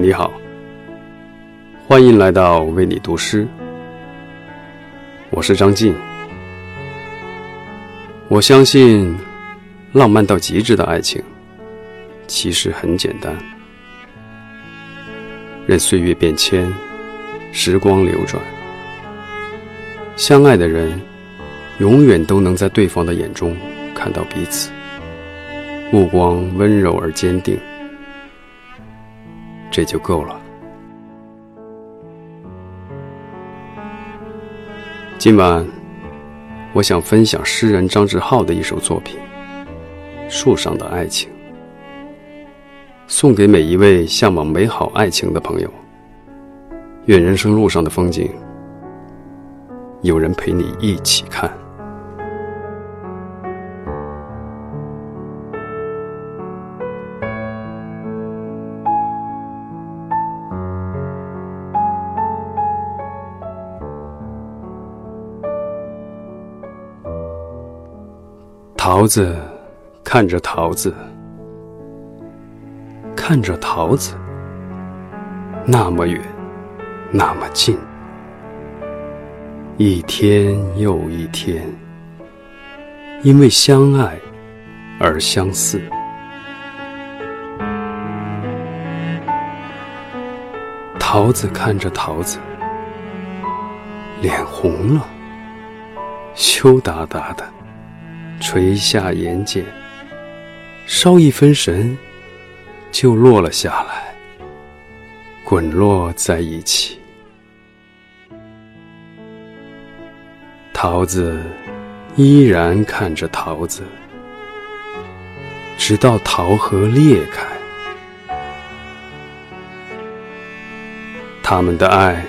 你好，欢迎来到为你读诗。我是张静。我相信，浪漫到极致的爱情，其实很简单。任岁月变迁，时光流转，相爱的人，永远都能在对方的眼中看到彼此，目光温柔而坚定。这就够了。今晚，我想分享诗人张志浩的一首作品《树上的爱情》，送给每一位向往美好爱情的朋友。愿人生路上的风景，有人陪你一起看。桃子看着桃子，看着桃子，那么远，那么近，一天又一天，因为相爱而相似。桃子看着桃子，脸红了，羞答答的。垂下眼睑，稍一分神，就落了下来，滚落在一起。桃子依然看着桃子，直到桃核裂开。他们的爱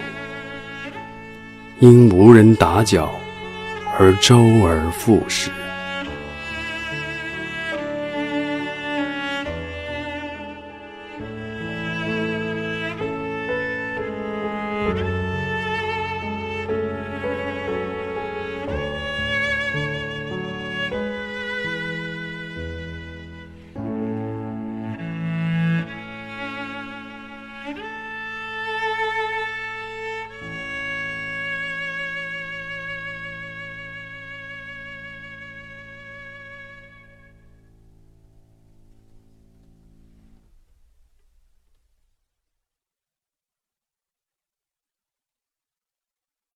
因无人打搅而周而复始。